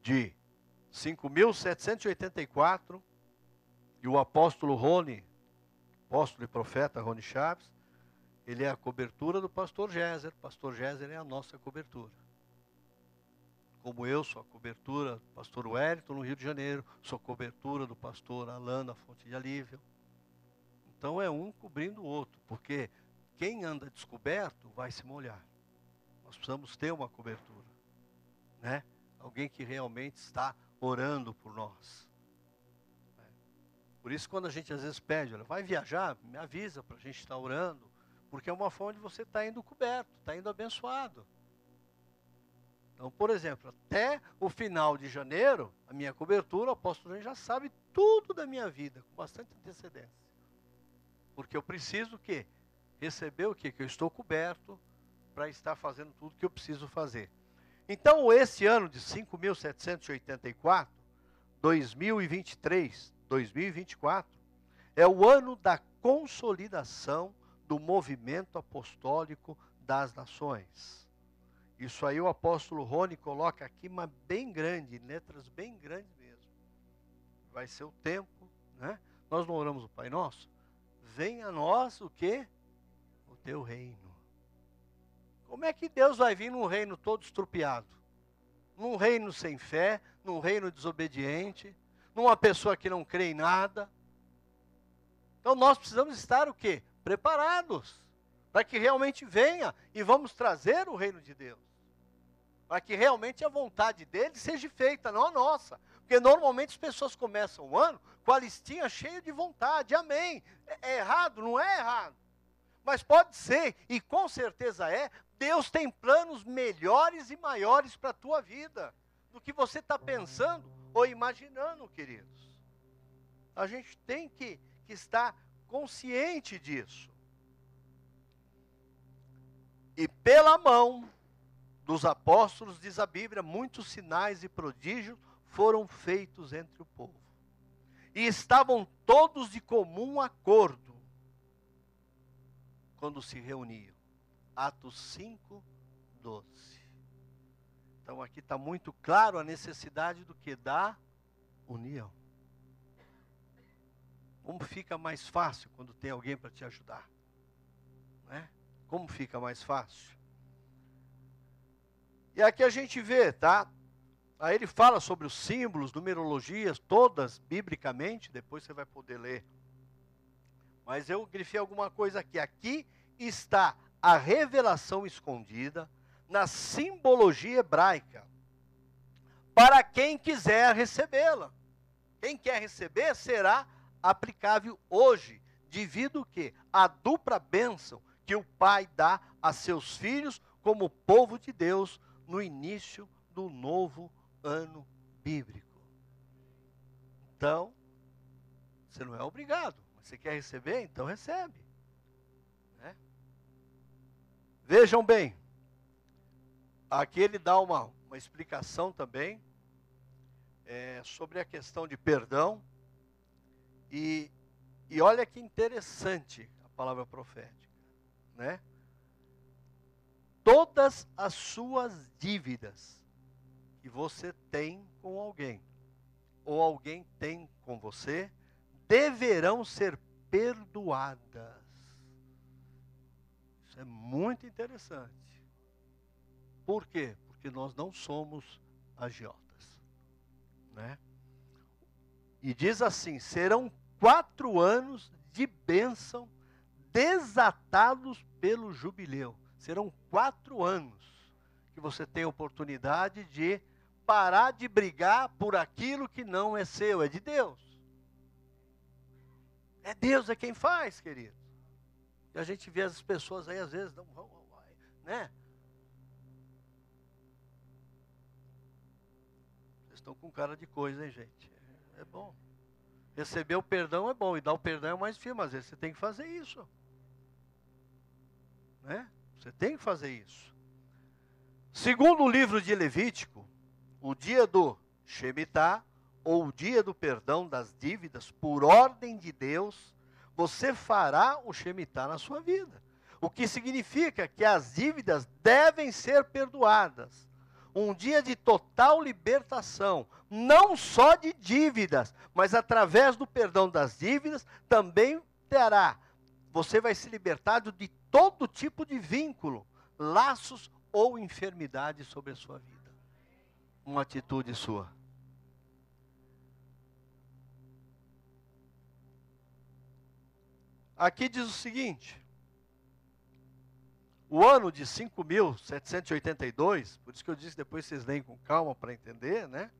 de 5.784, e o apóstolo Rony, apóstolo e profeta Rony Chaves, ele é a cobertura do pastor Géser. Pastor Géser é a nossa cobertura. Como eu sou a cobertura do pastor Wellington no Rio de Janeiro, sou cobertura do pastor Alain na Fonte de Alívio. Então é um cobrindo o outro, porque quem anda descoberto vai se molhar. Nós precisamos ter uma cobertura, né? Alguém que realmente está orando por nós. Por isso, quando a gente às vezes pede, olha, vai viajar, me avisa para a gente estar orando, porque é uma forma de você estar indo coberto, está indo abençoado. Então, por exemplo, até o final de janeiro, a minha cobertura, o apóstolo já sabe tudo da minha vida, com bastante antecedência. Porque eu preciso o quê? Receber o quê? Que eu estou coberto para estar fazendo tudo que eu preciso fazer. Então, esse ano de 5.784, 2023, 2024, é o ano da consolidação do movimento apostólico das nações. Isso aí o apóstolo Rony coloca aqui, mas bem grande, letras bem grandes mesmo. Vai ser o tempo, né? Nós não oramos o Pai Nosso? venha a nós o que? O teu reino. Como é que Deus vai vir num reino todo estrupiado? Num reino sem fé, num reino desobediente, numa pessoa que não crê em nada. Então nós precisamos estar o quê? Preparados para que realmente venha e vamos trazer o reino de Deus. Para que realmente a vontade dele seja feita, não a nossa. Porque normalmente as pessoas começam o ano com a listinha cheia de vontade. Amém. É, é errado? Não é errado. Mas pode ser, e com certeza é, Deus tem planos melhores e maiores para a tua vida do que você está pensando ou imaginando, queridos. A gente tem que, que estar consciente disso. E pela mão dos apóstolos, diz a Bíblia, muitos sinais e prodígios foram feitos entre o povo. E estavam todos de comum acordo quando se reuniam. Atos 5, 12. Então aqui está muito claro a necessidade do que? Da união. Como fica mais fácil quando tem alguém para te ajudar? Né? Como fica mais fácil? E aqui a gente vê, tá? Aí ele fala sobre os símbolos, numerologias, todas biblicamente, depois você vai poder ler. Mas eu grifei alguma coisa aqui. Aqui está a revelação escondida na simbologia hebraica. Para quem quiser recebê-la. Quem quer receber será aplicável hoje, devido que a dupla bênção que o Pai dá a seus filhos como povo de Deus no início do novo ano bíblico. Então, você não é obrigado. Você quer receber? Então recebe. Né? Vejam bem, aqui ele dá uma, uma explicação também é, sobre a questão de perdão. E, e olha que interessante a palavra profética. Né? Todas as suas dívidas que você tem com alguém, ou alguém tem com você, deverão ser perdoadas. É muito interessante. Por quê? Porque nós não somos agiotas. Né? E diz assim: serão quatro anos de bênção desatados pelo jubileu. Serão quatro anos que você tem oportunidade de parar de brigar por aquilo que não é seu, é de Deus. É Deus é quem faz, querido. E a gente vê as pessoas aí, às vezes, não vão, né? Vocês estão com cara de coisa, hein, gente? É bom. Receber o perdão é bom, e dar o perdão é mais firme. Às vezes você tem que fazer isso. Né? Você tem que fazer isso. Segundo o livro de Levítico, o dia do Shemitah, ou o dia do perdão das dívidas, por ordem de Deus, você fará o Shemitah na sua vida. O que significa que as dívidas devem ser perdoadas. Um dia de total libertação, não só de dívidas, mas através do perdão das dívidas, também terá. Você vai se libertado de todo tipo de vínculo, laços ou enfermidade sobre a sua vida. Uma atitude sua. Aqui diz o seguinte: o ano de 5.782, por isso que eu disse depois vocês leem com calma para entender, né?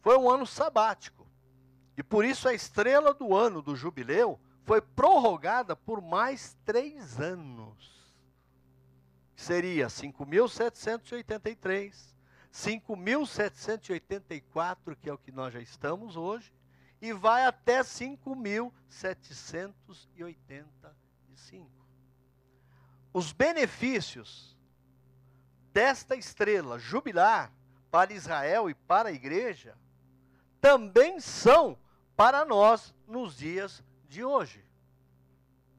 Foi um ano sabático. E por isso a estrela do ano do jubileu foi prorrogada por mais três anos. Seria 5.783, 5.784, que é o que nós já estamos hoje, e vai até 5.785. Os benefícios desta estrela jubilar para Israel e para a igreja também são para nós nos dias de hoje.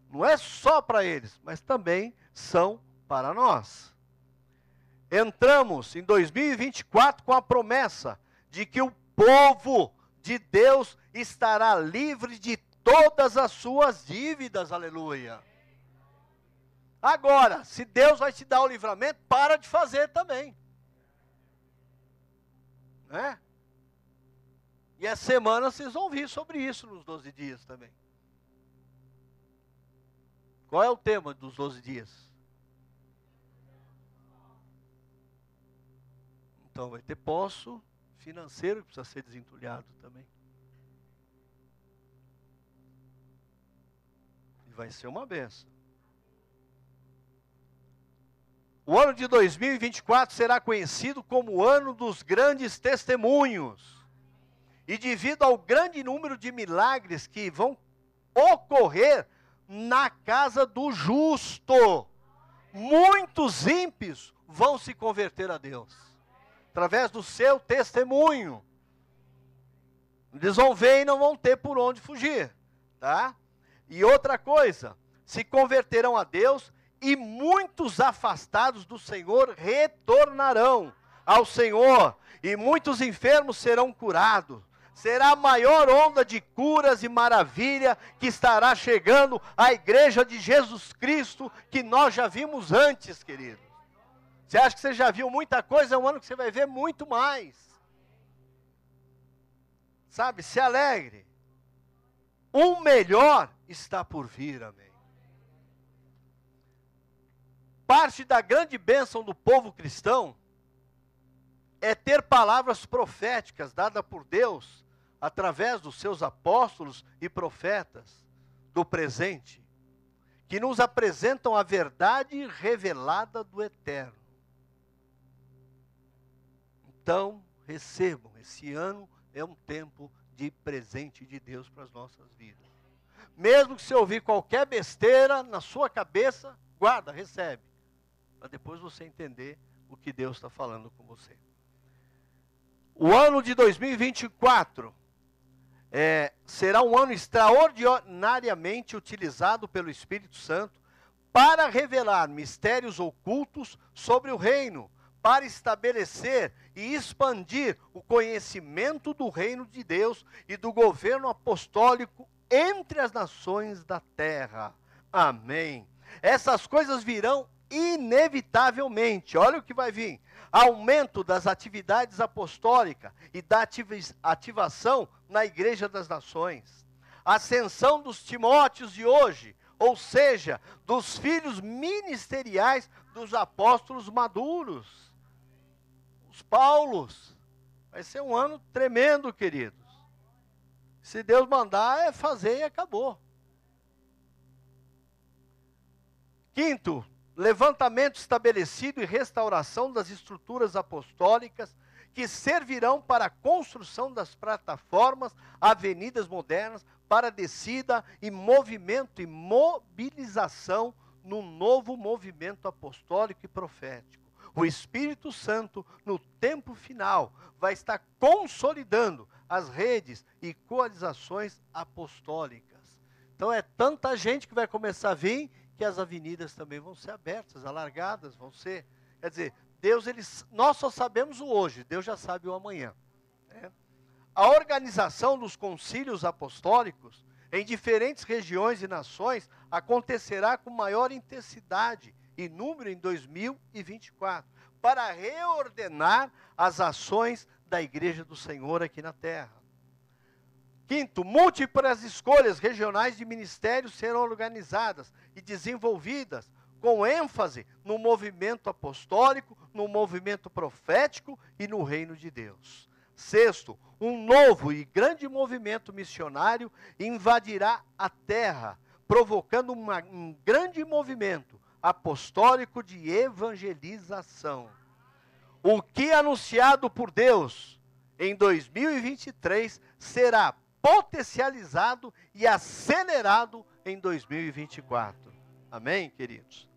Não é só para eles, mas também são para nós. Entramos em 2024 com a promessa de que o povo de Deus estará livre de todas as suas dívidas, aleluia. Agora, se Deus vai te dar o livramento, para de fazer também. Né? E essa semana vocês vão ouvir sobre isso nos 12 dias também. Qual é o tema dos 12 dias? Então vai ter poço financeiro que precisa ser desentulhado também. Vai ser uma benção. O ano de 2024 será conhecido como o ano dos grandes testemunhos. E devido ao grande número de milagres que vão ocorrer na casa do justo. Muitos ímpios vão se converter a Deus, através do seu testemunho. Eles vão ver e não vão ter por onde fugir, tá? E outra coisa, se converterão a Deus e muitos afastados do Senhor retornarão ao Senhor, e muitos enfermos serão curados será a maior onda de curas e maravilha que estará chegando à igreja de Jesus Cristo que nós já vimos antes, querido. Você acha que você já viu muita coisa? É um ano que você vai ver muito mais. Sabe, se alegre. O melhor está por vir, amém. Parte da grande bênção do povo cristão é ter palavras proféticas dadas por Deus através dos seus apóstolos e profetas do presente, que nos apresentam a verdade revelada do eterno. Então, recebam, esse ano é um tempo de presente de Deus para as nossas vidas. Mesmo que você ouvir qualquer besteira na sua cabeça, guarda, recebe, para depois você entender o que Deus está falando com você. O ano de 2024 é, será um ano extraordinariamente utilizado pelo Espírito Santo para revelar mistérios ocultos sobre o reino, para estabelecer e expandir o conhecimento do reino de Deus e do governo apostólico entre as nações da terra. Amém. Essas coisas virão inevitavelmente, olha o que vai vir: aumento das atividades apostólicas e da ativação na Igreja das Nações, ascensão dos Timóteos de hoje, ou seja, dos filhos ministeriais dos apóstolos maduros, os Paulos. Vai ser um ano tremendo, queridos. Se Deus mandar, é fazer e acabou. Quinto, levantamento estabelecido e restauração das estruturas apostólicas que servirão para a construção das plataformas, avenidas modernas, para descida e movimento e mobilização no novo movimento apostólico e profético. O Espírito Santo, no tempo final, vai estar consolidando as redes e coalizações apostólicas. Então é tanta gente que vai começar a vir que as avenidas também vão ser abertas, alargadas, vão ser. Quer dizer, Deus, ele, nós só sabemos o hoje, Deus já sabe o amanhã. Né? A organização dos concílios apostólicos em diferentes regiões e nações acontecerá com maior intensidade e número em 2024, para reordenar as ações da Igreja do Senhor aqui na terra. Quinto, múltiplas escolhas regionais de ministérios serão organizadas e desenvolvidas com ênfase no movimento apostólico, no movimento profético e no reino de Deus. Sexto, um novo e grande movimento missionário invadirá a terra, provocando uma, um grande movimento apostólico de evangelização. O que anunciado por Deus em 2023 será potencializado e acelerado em 2024. Amém, queridos?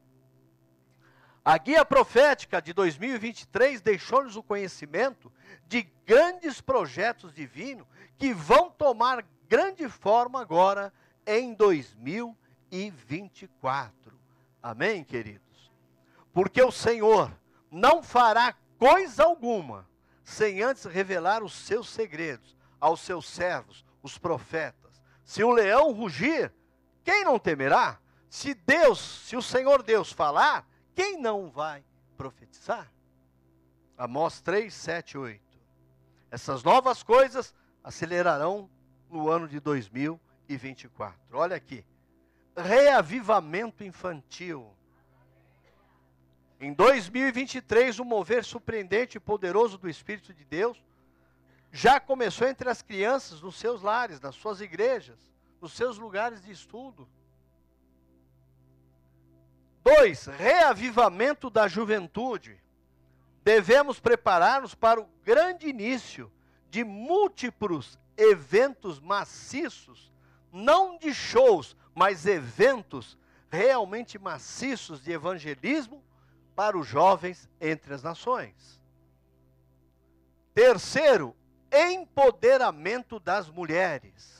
A guia profética de 2023 deixou-nos o conhecimento de grandes projetos divinos que vão tomar grande forma agora em 2024. Amém, queridos? Porque o Senhor não fará coisa alguma sem antes revelar os seus segredos aos seus servos, os profetas. Se o leão rugir, quem não temerá? Se Deus, se o Senhor Deus falar, quem não vai profetizar? Amós 3, 7, 8. Essas novas coisas acelerarão no ano de 2024. Olha aqui. Reavivamento infantil. Em 2023, um mover surpreendente e poderoso do Espírito de Deus já começou entre as crianças, nos seus lares, nas suas igrejas, nos seus lugares de estudo. Dois, reavivamento da juventude. Devemos preparar-nos para o grande início de múltiplos eventos maciços, não de shows, mas eventos realmente maciços de evangelismo para os jovens entre as nações. Terceiro, empoderamento das mulheres.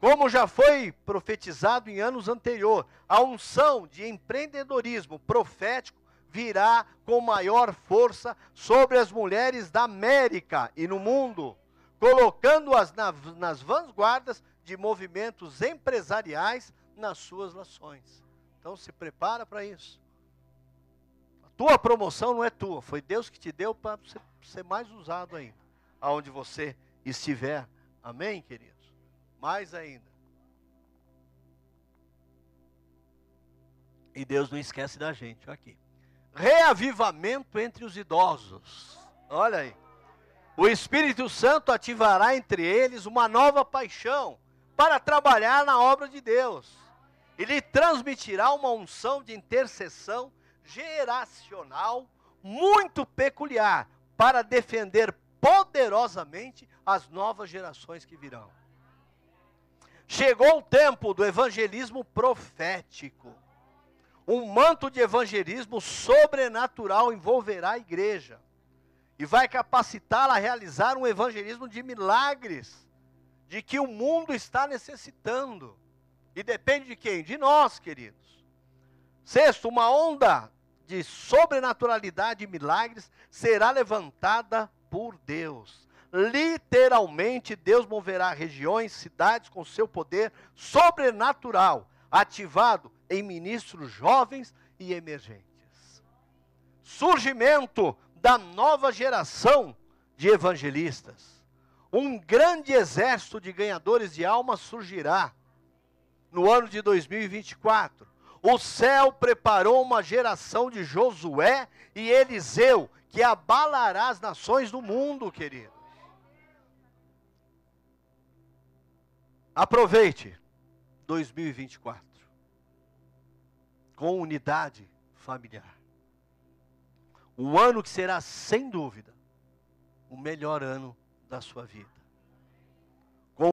Como já foi profetizado em anos anteriores, a unção de empreendedorismo profético virá com maior força sobre as mulheres da América e no mundo, colocando-as na, nas vanguardas de movimentos empresariais nas suas nações. Então se prepara para isso. A tua promoção não é tua, foi Deus que te deu para ser mais usado ainda aonde você estiver. Amém, queridos? Mais ainda. E Deus não esquece da gente, aqui. Reavivamento entre os idosos. Olha aí. O Espírito Santo ativará entre eles uma nova paixão para trabalhar na obra de Deus. Ele transmitirá uma unção de intercessão geracional muito peculiar para defender poderosamente as novas gerações que virão. Chegou o tempo do evangelismo profético. Um manto de evangelismo sobrenatural envolverá a igreja e vai capacitá-la a realizar um evangelismo de milagres, de que o mundo está necessitando. E depende de quem? De nós, queridos. Sexto, uma onda de sobrenaturalidade e milagres será levantada por Deus. Literalmente, Deus moverá regiões, cidades com seu poder sobrenatural, ativado em ministros jovens e emergentes. Surgimento da nova geração de evangelistas. Um grande exército de ganhadores de almas surgirá no ano de 2024. O céu preparou uma geração de Josué e Eliseu que abalará as nações do mundo, queridos. Aproveite 2024 com unidade familiar. Um ano que será, sem dúvida, o melhor ano da sua vida.